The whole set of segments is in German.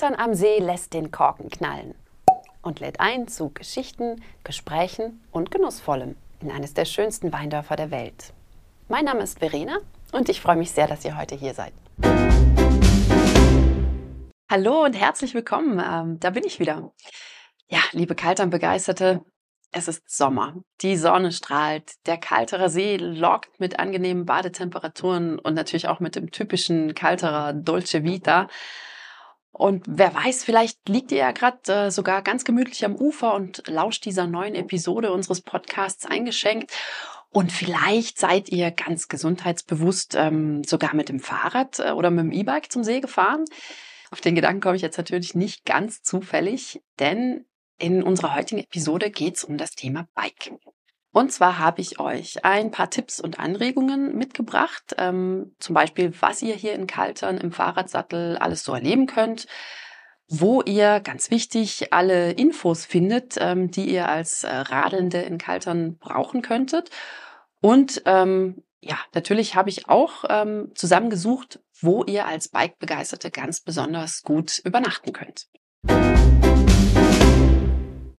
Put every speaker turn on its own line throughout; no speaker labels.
Kaltern am See lässt den Korken knallen und lädt ein zu Geschichten, Gesprächen und Genussvollem in eines der schönsten Weindörfer der Welt. Mein Name ist Verena und ich freue mich sehr, dass ihr heute hier seid. Hallo und herzlich willkommen. Ähm, da bin ich wieder. Ja, liebe Kaltern-Begeisterte, es ist Sommer. Die Sonne strahlt. Der kaltere See lockt mit angenehmen Badetemperaturen und natürlich auch mit dem typischen kalterer Dolce Vita. Und wer weiß, vielleicht liegt ihr ja gerade äh, sogar ganz gemütlich am Ufer und lauscht dieser neuen Episode unseres Podcasts eingeschenkt. Und vielleicht seid ihr ganz gesundheitsbewusst ähm, sogar mit dem Fahrrad äh, oder mit dem E-Bike zum See gefahren. Auf den Gedanken komme ich jetzt natürlich nicht ganz zufällig, denn in unserer heutigen Episode geht es um das Thema Bike. Und zwar habe ich euch ein paar Tipps und Anregungen mitgebracht, ähm, zum Beispiel, was ihr hier in Kaltern im Fahrradsattel alles so erleben könnt, wo ihr, ganz wichtig, alle Infos findet, ähm, die ihr als äh, Radelnde in Kaltern brauchen könntet. Und ähm, ja, natürlich habe ich auch ähm, zusammengesucht, wo ihr als Bike-Begeisterte ganz besonders gut übernachten könnt.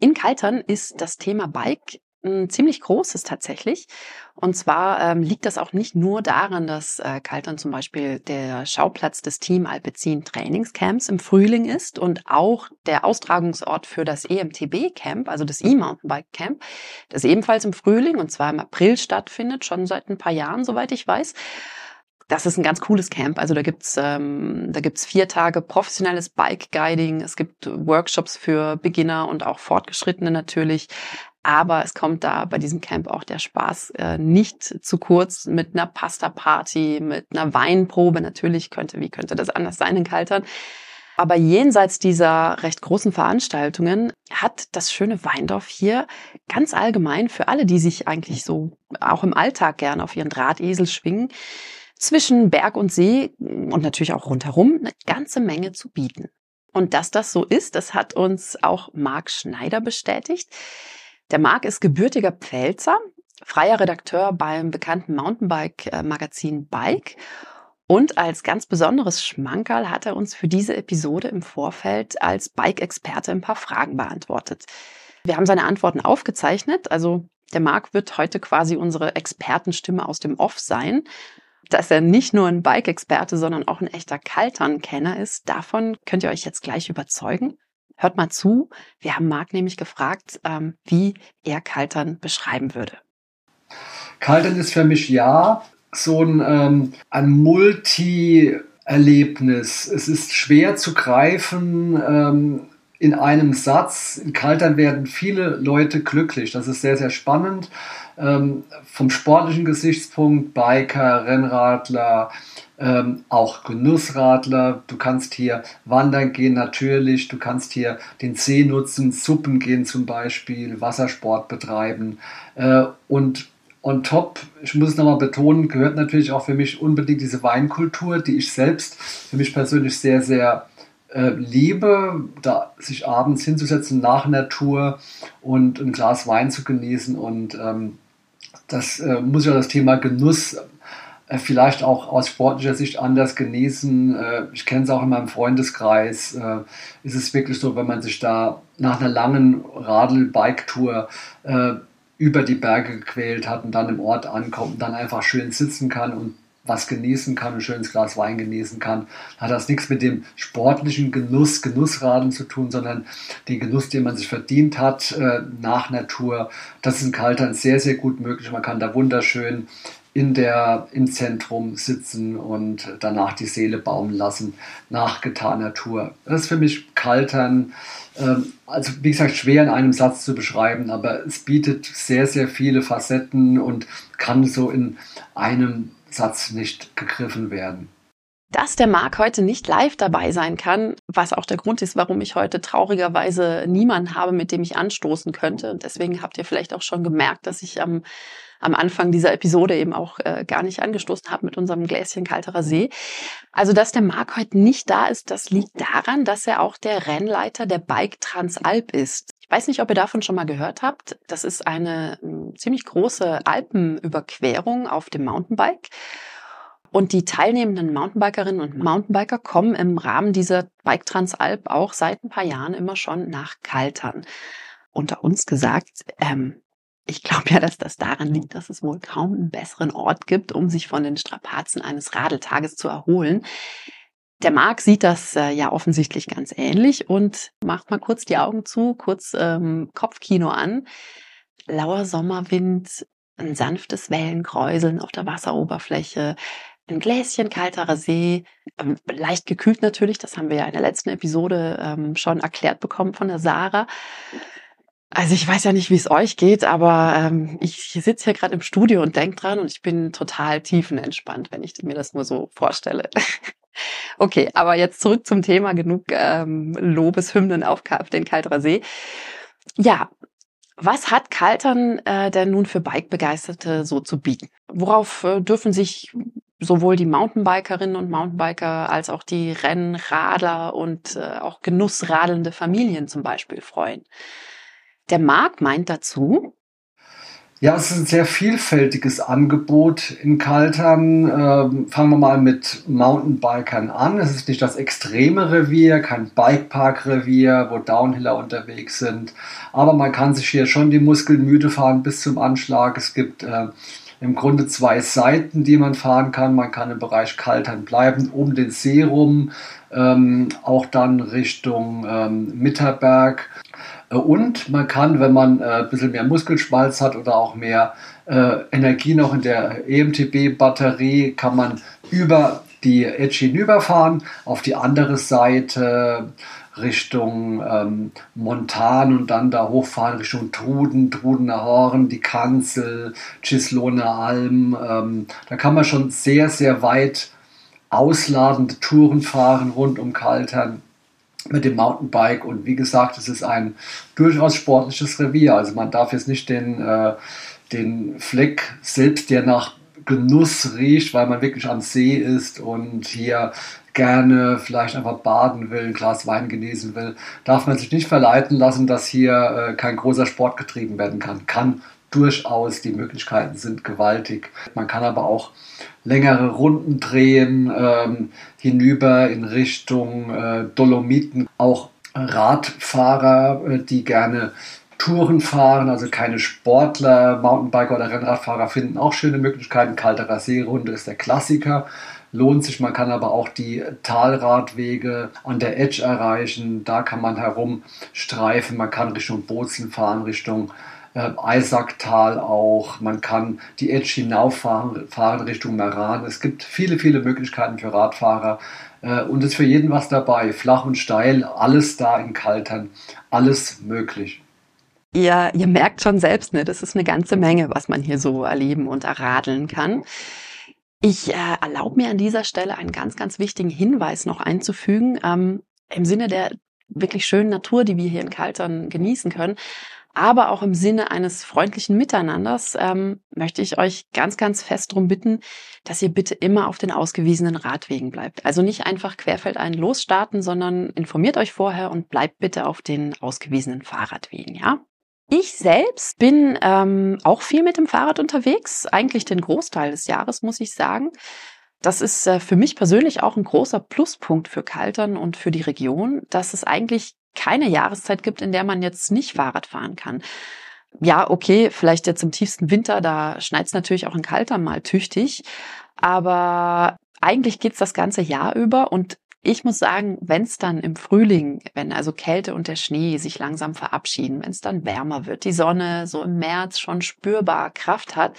In Kaltern ist das Thema Bike ein ziemlich großes tatsächlich. Und zwar ähm, liegt das auch nicht nur daran, dass äh, Kaltern zum Beispiel der Schauplatz des Team Alpecin Trainingscamps im Frühling ist und auch der Austragungsort für das EMTB Camp, also das E-Mountainbike Camp, das ebenfalls im Frühling und zwar im April stattfindet, schon seit ein paar Jahren, soweit ich weiß. Das ist ein ganz cooles Camp. Also da gibt's ähm, da gibt's vier Tage professionelles Bike Guiding. Es gibt Workshops für Beginner und auch Fortgeschrittene natürlich. Aber es kommt da bei diesem Camp auch der Spaß äh, nicht zu kurz mit einer Pasta-Party, mit einer Weinprobe. Natürlich könnte, wie könnte das anders sein in Kaltern? Aber jenseits dieser recht großen Veranstaltungen hat das schöne Weindorf hier ganz allgemein für alle, die sich eigentlich so auch im Alltag gern auf ihren Drahtesel schwingen, zwischen Berg und See und natürlich auch rundherum eine ganze Menge zu bieten. Und dass das so ist, das hat uns auch Marc Schneider bestätigt. Der Marc ist gebürtiger Pfälzer, freier Redakteur beim bekannten Mountainbike-Magazin Bike. Und als ganz besonderes Schmankerl hat er uns für diese Episode im Vorfeld als Bike-Experte ein paar Fragen beantwortet. Wir haben seine Antworten aufgezeichnet, also der Marc wird heute quasi unsere Expertenstimme aus dem Off sein. Dass er nicht nur ein Bike-Experte, sondern auch ein echter Kaltern-Kenner ist, davon könnt ihr euch jetzt gleich überzeugen. Hört mal zu. Wir haben Marc nämlich gefragt, ähm, wie er Kaltern beschreiben würde.
Kaltern ist für mich ja so ein, ähm, ein Multi-Erlebnis. Es ist schwer zu greifen. Ähm, in einem Satz. In Kaltern werden viele Leute glücklich. Das ist sehr, sehr spannend. Ähm, vom sportlichen Gesichtspunkt, Biker, Rennradler, ähm, auch Genussradler. Du kannst hier wandern gehen natürlich, du kannst hier den See nutzen, Suppen gehen zum Beispiel, Wassersport betreiben äh, und on top, ich muss es nochmal betonen, gehört natürlich auch für mich unbedingt diese Weinkultur, die ich selbst für mich persönlich sehr, sehr äh, liebe, da sich abends hinzusetzen nach Natur und ein Glas Wein zu genießen und ähm, das äh, muss ja das Thema Genuss äh, vielleicht auch aus sportlicher Sicht anders genießen. Äh, ich kenne es auch in meinem Freundeskreis. Äh, ist es wirklich so, wenn man sich da nach einer langen Radl-Bike-Tour über die Berge gequält hat und dann im Ort ankommt und dann einfach schön sitzen kann und was genießen kann, ein schönes Glas Wein genießen kann, hat das nichts mit dem sportlichen Genuss, Genussradeln zu tun, sondern den Genuss, den man sich verdient hat nach Natur. Das ist in Kaltern sehr, sehr gut möglich. Man kann da wunderschön in der, im Zentrum sitzen und danach die Seele baumen lassen nach getaner Tour. Das ist für mich Kaltern, ähm, also wie gesagt, schwer in einem Satz zu beschreiben, aber es bietet sehr, sehr viele Facetten und kann so in einem Satz nicht gegriffen werden.
Dass der Marc heute nicht live dabei sein kann, was auch der Grund ist, warum ich heute traurigerweise niemanden habe, mit dem ich anstoßen könnte. Und deswegen habt ihr vielleicht auch schon gemerkt, dass ich am am Anfang dieser Episode eben auch äh, gar nicht angestoßen habe mit unserem Gläschen kalterer See. Also, dass der Marc heute nicht da ist, das liegt daran, dass er auch der Rennleiter der Bike Transalp ist. Weiß nicht, ob ihr davon schon mal gehört habt. Das ist eine äh, ziemlich große Alpenüberquerung auf dem Mountainbike. Und die teilnehmenden Mountainbikerinnen und Mountainbiker kommen im Rahmen dieser Bike Transalp auch seit ein paar Jahren immer schon nach Kaltern. Unter uns gesagt, ähm, ich glaube ja, dass das daran liegt, dass es wohl kaum einen besseren Ort gibt, um sich von den Strapazen eines Radeltages zu erholen. Der Marc sieht das äh, ja offensichtlich ganz ähnlich und macht mal kurz die Augen zu, kurz ähm, Kopfkino an. Lauer Sommerwind, ein sanftes Wellenkräuseln auf der Wasseroberfläche, ein Gläschen kalterer See, ähm, leicht gekühlt natürlich, das haben wir ja in der letzten Episode ähm, schon erklärt bekommen von der Sarah. Also ich weiß ja nicht, wie es euch geht, aber ähm, ich sitze hier gerade im Studio und denke dran und ich bin total tiefenentspannt, wenn ich mir das nur so vorstelle. okay, aber jetzt zurück zum Thema. Genug ähm, Lobeshymnen auf, den Kalterer See. Ja, was hat Kaltern äh, denn nun für Bike-Begeisterte so zu bieten? Worauf äh, dürfen sich sowohl die Mountainbikerinnen und Mountainbiker als auch die Rennradler und äh, auch genussradelnde Familien zum Beispiel freuen? Der Marc meint dazu,
ja, es ist ein sehr vielfältiges Angebot in Kaltern. Ähm, fangen wir mal mit Mountainbikern an. Es ist nicht das extreme Revier, kein Bikepark-Revier, wo Downhiller unterwegs sind. Aber man kann sich hier schon die Muskeln müde fahren bis zum Anschlag. Es gibt äh, im Grunde zwei Seiten, die man fahren kann. Man kann im Bereich Kaltern bleiben, um den See rum, ähm, auch dann Richtung ähm, Mitterberg und man kann, wenn man äh, ein bisschen mehr Muskelschmalz hat oder auch mehr äh, Energie noch in der EMTB-Batterie, kann man über die Edge hinüberfahren, auf die andere Seite Richtung ähm, Montan und dann da hochfahren Richtung Truden, Trudener Horn, die Kanzel, Cisloner Alm. Ähm, da kann man schon sehr, sehr weit ausladende Touren fahren rund um Kaltern mit dem Mountainbike. Und wie gesagt, es ist ein durchaus sportliches Revier. Also man darf jetzt nicht den, äh, den Fleck selbst, der nach Genuss riecht, weil man wirklich am See ist und hier gerne vielleicht einfach baden will, ein Glas Wein genießen will, darf man sich nicht verleiten lassen, dass hier äh, kein großer Sport getrieben werden kann. Kann durchaus, die Möglichkeiten sind gewaltig. Man kann aber auch längere Runden drehen, ähm, hinüber in Richtung äh, Dolomiten. Auch Radfahrer, äh, die gerne Touren fahren, also keine Sportler, Mountainbiker oder Rennradfahrer finden auch schöne Möglichkeiten. Kalterer Seerunde ist der Klassiker. Lohnt sich, man kann aber auch die Talradwege an der Edge erreichen. Da kann man herumstreifen, man kann Richtung Bozen fahren, Richtung äh, Eisacktal auch. Man kann die Edge hinauffahren fahren Richtung Meran. Es gibt viele, viele Möglichkeiten für Radfahrer. Äh, und es ist für jeden was dabei. Flach und steil, alles da in Kaltern, alles möglich.
Ihr, ihr merkt schon selbst, ne, das ist eine ganze Menge, was man hier so erleben und erradeln kann. Ich äh, erlaube mir an dieser Stelle einen ganz, ganz wichtigen Hinweis noch einzufügen. Ähm, Im Sinne der wirklich schönen Natur, die wir hier in Kaltern genießen können, aber auch im Sinne eines freundlichen Miteinanders ähm, möchte ich euch ganz, ganz fest darum bitten, dass ihr bitte immer auf den ausgewiesenen Radwegen bleibt. Also nicht einfach querfeldein losstarten, sondern informiert euch vorher und bleibt bitte auf den ausgewiesenen Fahrradwegen, ja? Ich selbst bin ähm, auch viel mit dem Fahrrad unterwegs, eigentlich den Großteil des Jahres, muss ich sagen. Das ist äh, für mich persönlich auch ein großer Pluspunkt für Kaltern und für die Region, dass es eigentlich keine Jahreszeit gibt, in der man jetzt nicht Fahrrad fahren kann. Ja, okay, vielleicht jetzt im tiefsten Winter, da schneit es natürlich auch in Kalter mal tüchtig, aber eigentlich geht's das ganze Jahr über und ich muss sagen, wenn es dann im Frühling, wenn also Kälte und der Schnee sich langsam verabschieden, wenn es dann wärmer wird, die Sonne so im März schon spürbar Kraft hat,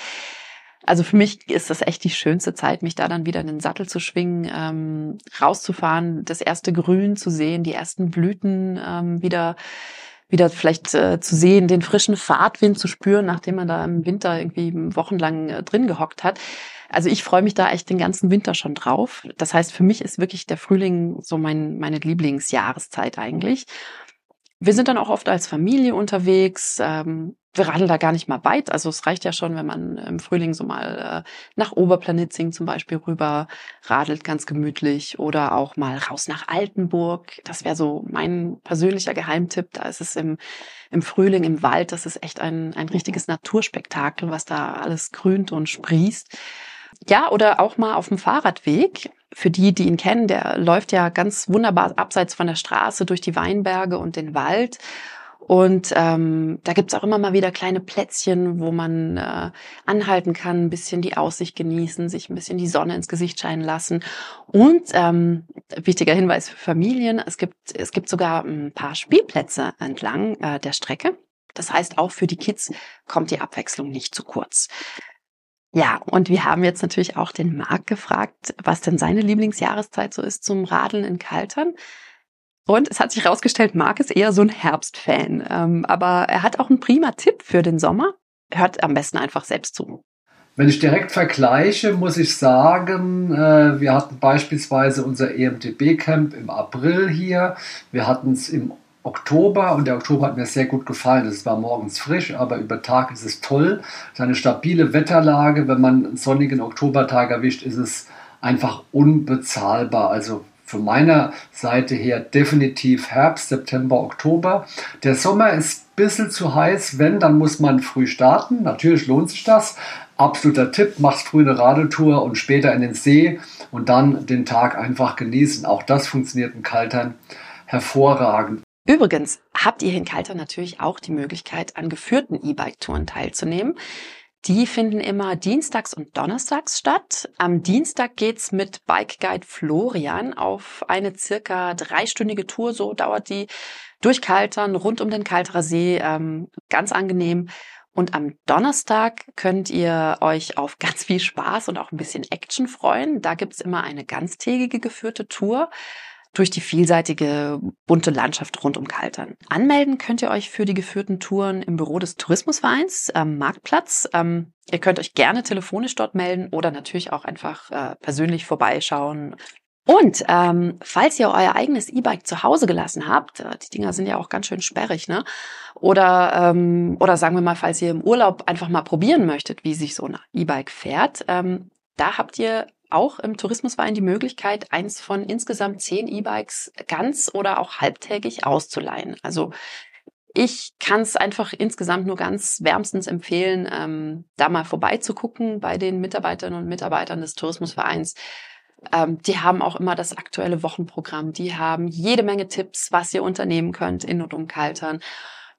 also für mich ist das echt die schönste Zeit, mich da dann wieder in den Sattel zu schwingen, ähm, rauszufahren, das erste Grün zu sehen, die ersten Blüten ähm, wieder wieder vielleicht äh, zu sehen, den frischen Fahrtwind zu spüren, nachdem man da im Winter irgendwie wochenlang äh, drin gehockt hat. Also ich freue mich da echt den ganzen Winter schon drauf. Das heißt, für mich ist wirklich der Frühling so mein, meine Lieblingsjahreszeit eigentlich. Wir sind dann auch oft als Familie unterwegs. Ähm, wir radeln da gar nicht mal weit. Also es reicht ja schon, wenn man im Frühling so mal äh, nach Oberplanitzing zum Beispiel rüber radelt, ganz gemütlich. Oder auch mal raus nach Altenburg. Das wäre so mein persönlicher Geheimtipp. Da ist es im, im Frühling im Wald. Das ist echt ein, ein richtiges Naturspektakel, was da alles grünt und sprießt. ja, oder auch mal auf dem Fahrradweg. Für die, die ihn kennen, der läuft ja ganz wunderbar abseits von der Straße durch die Weinberge und den Wald. Und ähm, da gibt's auch immer mal wieder kleine Plätzchen, wo man äh, anhalten kann, ein bisschen die Aussicht genießen, sich ein bisschen die Sonne ins Gesicht scheinen lassen. Und ähm, wichtiger Hinweis für Familien, es gibt, es gibt sogar ein paar Spielplätze entlang äh, der Strecke. Das heißt, auch für die Kids kommt die Abwechslung nicht zu kurz. Ja, und wir haben jetzt natürlich auch den Marc gefragt, was denn seine Lieblingsjahreszeit so ist zum Radeln in Kaltern. Und es hat sich herausgestellt, Marc ist eher so ein Herbstfan. Ähm, aber er hat auch einen prima Tipp für den Sommer. Hört am besten einfach selbst zu.
Wenn ich direkt vergleiche, muss ich sagen, äh, wir hatten beispielsweise unser EMTB-Camp im April hier. Wir hatten es im Oktober und der Oktober hat mir sehr gut gefallen. Es war morgens frisch, aber über Tag ist es toll. Es ist eine stabile Wetterlage. Wenn man einen sonnigen Oktobertag erwischt, ist es einfach unbezahlbar. Also von meiner Seite her definitiv Herbst, September, Oktober. Der Sommer ist ein bisschen zu heiß. Wenn, dann muss man früh starten. Natürlich lohnt sich das. Absoluter Tipp, machst früh eine Radeltour und später in den See und dann den Tag einfach genießen. Auch das funktioniert in Kaltern hervorragend.
Übrigens habt ihr in Kalter natürlich auch die Möglichkeit, an geführten E-Bike-Touren teilzunehmen. Die finden immer dienstags und donnerstags statt. Am Dienstag geht's mit Bike Guide Florian auf eine circa dreistündige Tour. So dauert die durch Kaltern, rund um den Kalterer See. Ähm, ganz angenehm. Und am Donnerstag könnt ihr euch auf ganz viel Spaß und auch ein bisschen Action freuen. Da gibt's immer eine ganztägige geführte Tour durch die vielseitige bunte Landschaft rund um Kaltern. Anmelden könnt ihr euch für die geführten Touren im Büro des Tourismusvereins am Marktplatz. Ähm, ihr könnt euch gerne telefonisch dort melden oder natürlich auch einfach äh, persönlich vorbeischauen. Und ähm, falls ihr euer eigenes E-Bike zu Hause gelassen habt, äh, die Dinger sind ja auch ganz schön sperrig, ne? Oder ähm, oder sagen wir mal, falls ihr im Urlaub einfach mal probieren möchtet, wie sich so ein E-Bike fährt, ähm, da habt ihr auch im Tourismusverein die Möglichkeit, eins von insgesamt zehn E-Bikes ganz oder auch halbtägig auszuleihen. Also ich kann es einfach insgesamt nur ganz wärmstens empfehlen, ähm, da mal vorbeizugucken bei den Mitarbeiterinnen und Mitarbeitern des Tourismusvereins. Ähm, die haben auch immer das aktuelle Wochenprogramm. Die haben jede Menge Tipps, was ihr unternehmen könnt in und um Kaltern.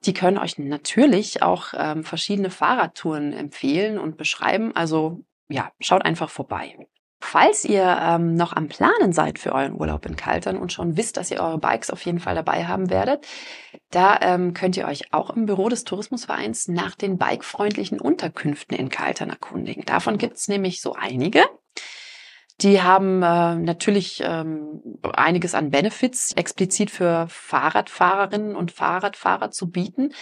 Die können euch natürlich auch ähm, verschiedene Fahrradtouren empfehlen und beschreiben. Also ja, schaut einfach vorbei. Falls ihr ähm, noch am Planen seid für euren Urlaub in Kaltern und schon wisst, dass ihr eure Bikes auf jeden Fall dabei haben werdet, da ähm, könnt ihr euch auch im Büro des Tourismusvereins nach den bikefreundlichen Unterkünften in Kaltern erkundigen. Davon gibt's nämlich so einige. Die haben äh, natürlich ähm, einiges an Benefits explizit für Fahrradfahrerinnen und Fahrradfahrer zu bieten.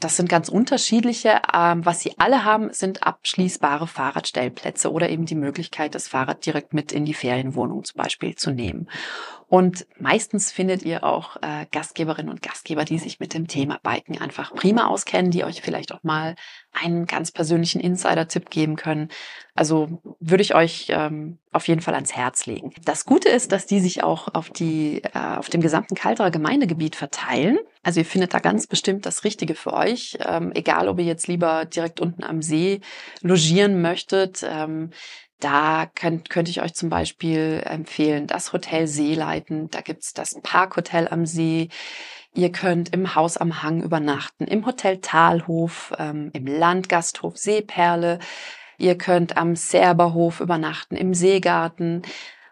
Das sind ganz unterschiedliche. Ähm, was sie alle haben, sind abschließbare Fahrradstellplätze oder eben die Möglichkeit, das Fahrrad direkt mit in die Ferienwohnung zum Beispiel zu nehmen. Und meistens findet ihr auch äh, Gastgeberinnen und Gastgeber, die sich mit dem Thema Biken einfach prima auskennen, die euch vielleicht auch mal einen ganz persönlichen Insider-Tipp geben können. Also würde ich euch ähm, auf jeden Fall ans Herz legen. Das Gute ist, dass die sich auch auf die äh, auf dem gesamten Kalterer Gemeindegebiet verteilen. Also ihr findet da ganz bestimmt das Richtige für euch, ähm, egal ob ihr jetzt lieber direkt unten am See logieren möchtet. Ähm, da könnt, könnte ich euch zum Beispiel empfehlen, das Hotel Seeleiten. Da gibt's das Parkhotel am See. Ihr könnt im Haus am Hang übernachten, im Hotel Talhof, ähm, im Landgasthof Seeperle. Ihr könnt am Serberhof übernachten, im Seegarten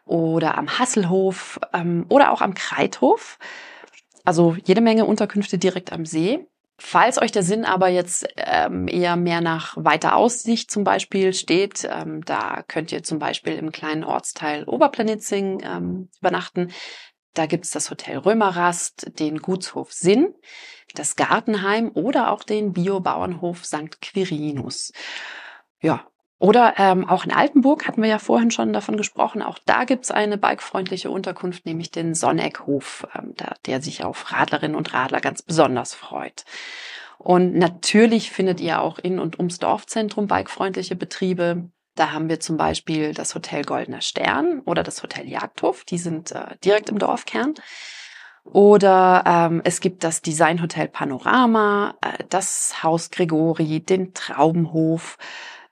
oder am Hasselhof ähm, oder auch am Kreithof. Also jede Menge Unterkünfte direkt am See. Falls euch der Sinn aber jetzt ähm, eher mehr nach weiter Aussicht zum Beispiel steht, ähm, da könnt ihr zum Beispiel im kleinen Ortsteil Oberplanitzing ähm, übernachten. Da gibt's das Hotel Römerrast, den Gutshof Sinn, das Gartenheim oder auch den Biobauernhof St. Quirinus. Ja, oder ähm, auch in Altenburg hatten wir ja vorhin schon davon gesprochen. Auch da gibt's eine bikefreundliche Unterkunft, nämlich den Sonneckhof, ähm, da, der sich auf Radlerinnen und Radler ganz besonders freut. Und natürlich findet ihr auch in und ums Dorfzentrum bikefreundliche Betriebe. Da haben wir zum Beispiel das Hotel Goldener Stern oder das Hotel Jagdhof. Die sind äh, direkt im Dorfkern. Oder ähm, es gibt das Designhotel Panorama, äh, das Haus Gregori, den Traubenhof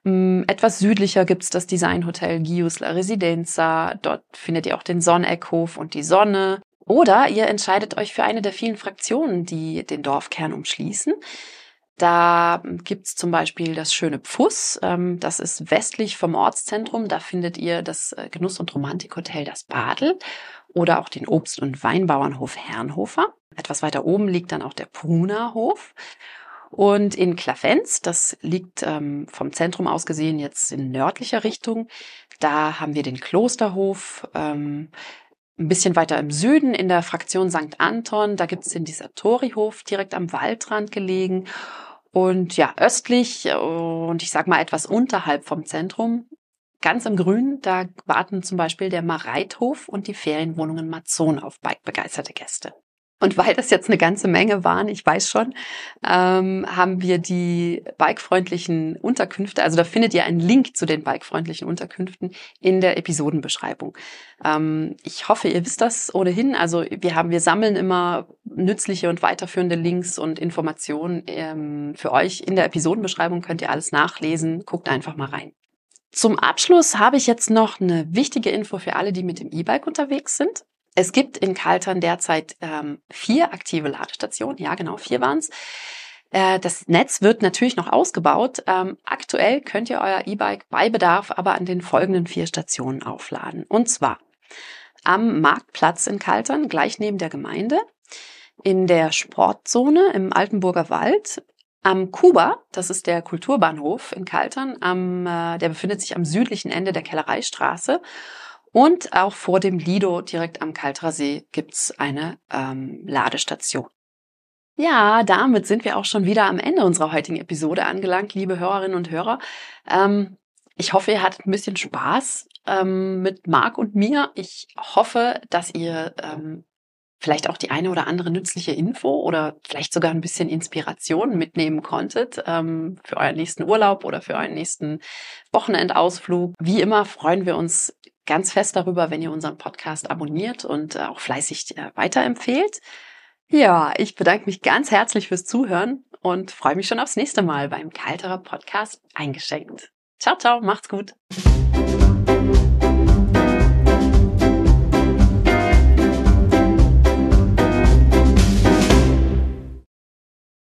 etwas südlicher gibt's das Designhotel Gius La Residenza. Dort findet ihr auch den Sonneckhof und die Sonne. Oder ihr entscheidet euch für eine der vielen Fraktionen, die den Dorfkern umschließen. Da gibt's zum Beispiel das schöne Pfuss. Ähm, das ist westlich vom Ortszentrum. Da findet ihr das äh, Genuss- und Romantikhotel Das Badel oder auch den Obst- und Weinbauernhof Herrenhofer. Etwas weiter oben liegt dann auch der Prunerhof. Und in Klafenz, das liegt ähm, vom Zentrum aus gesehen jetzt in nördlicher Richtung, da haben wir den Klosterhof. Ähm, ein bisschen weiter im Süden in der Fraktion St. Anton, da gibt es den Disatorihof direkt am Waldrand gelegen. Und ja, östlich und ich sag mal etwas unterhalb vom Zentrum, ganz im Grün, da warten zum Beispiel der Mareithof und die Ferienwohnungen Mazon auf bikebegeisterte Gäste. Und weil das jetzt eine ganze Menge waren, ich weiß schon, ähm, haben wir die bikefreundlichen Unterkünfte, also da findet ihr einen Link zu den bikefreundlichen Unterkünften in der Episodenbeschreibung. Ähm, ich hoffe, ihr wisst das ohnehin. Also wir haben, wir sammeln immer nützliche und weiterführende Links und Informationen ähm, für euch. In der Episodenbeschreibung könnt ihr alles nachlesen. Guckt einfach mal rein. Zum Abschluss habe ich jetzt noch eine wichtige Info für alle, die mit dem E-Bike unterwegs sind. Es gibt in Kaltern derzeit ähm, vier aktive Ladestationen. Ja, genau, vier waren's. Äh, das Netz wird natürlich noch ausgebaut. Ähm, aktuell könnt ihr euer E-Bike bei Bedarf aber an den folgenden vier Stationen aufladen. Und zwar am Marktplatz in Kaltern, gleich neben der Gemeinde, in der Sportzone im Altenburger Wald, am Kuba, das ist der Kulturbahnhof in Kaltern, am, äh, der befindet sich am südlichen Ende der Kellereistraße und auch vor dem Lido direkt am Kalterer See gibt's eine ähm, Ladestation. Ja, damit sind wir auch schon wieder am Ende unserer heutigen Episode angelangt, liebe Hörerinnen und Hörer. Ähm, ich hoffe, ihr hattet ein bisschen Spaß ähm, mit Marc und mir. Ich hoffe, dass ihr ähm, vielleicht auch die eine oder andere nützliche Info oder vielleicht sogar ein bisschen Inspiration mitnehmen konntet ähm, für euren nächsten Urlaub oder für euren nächsten Wochenendausflug. Wie immer freuen wir uns ganz fest darüber, wenn ihr unseren Podcast abonniert und äh, auch fleißig äh, weiterempfehlt. Ja, ich bedanke mich ganz herzlich fürs Zuhören und freue mich schon aufs nächste Mal beim Kalterer Podcast eingeschenkt. Ciao, ciao, macht's gut.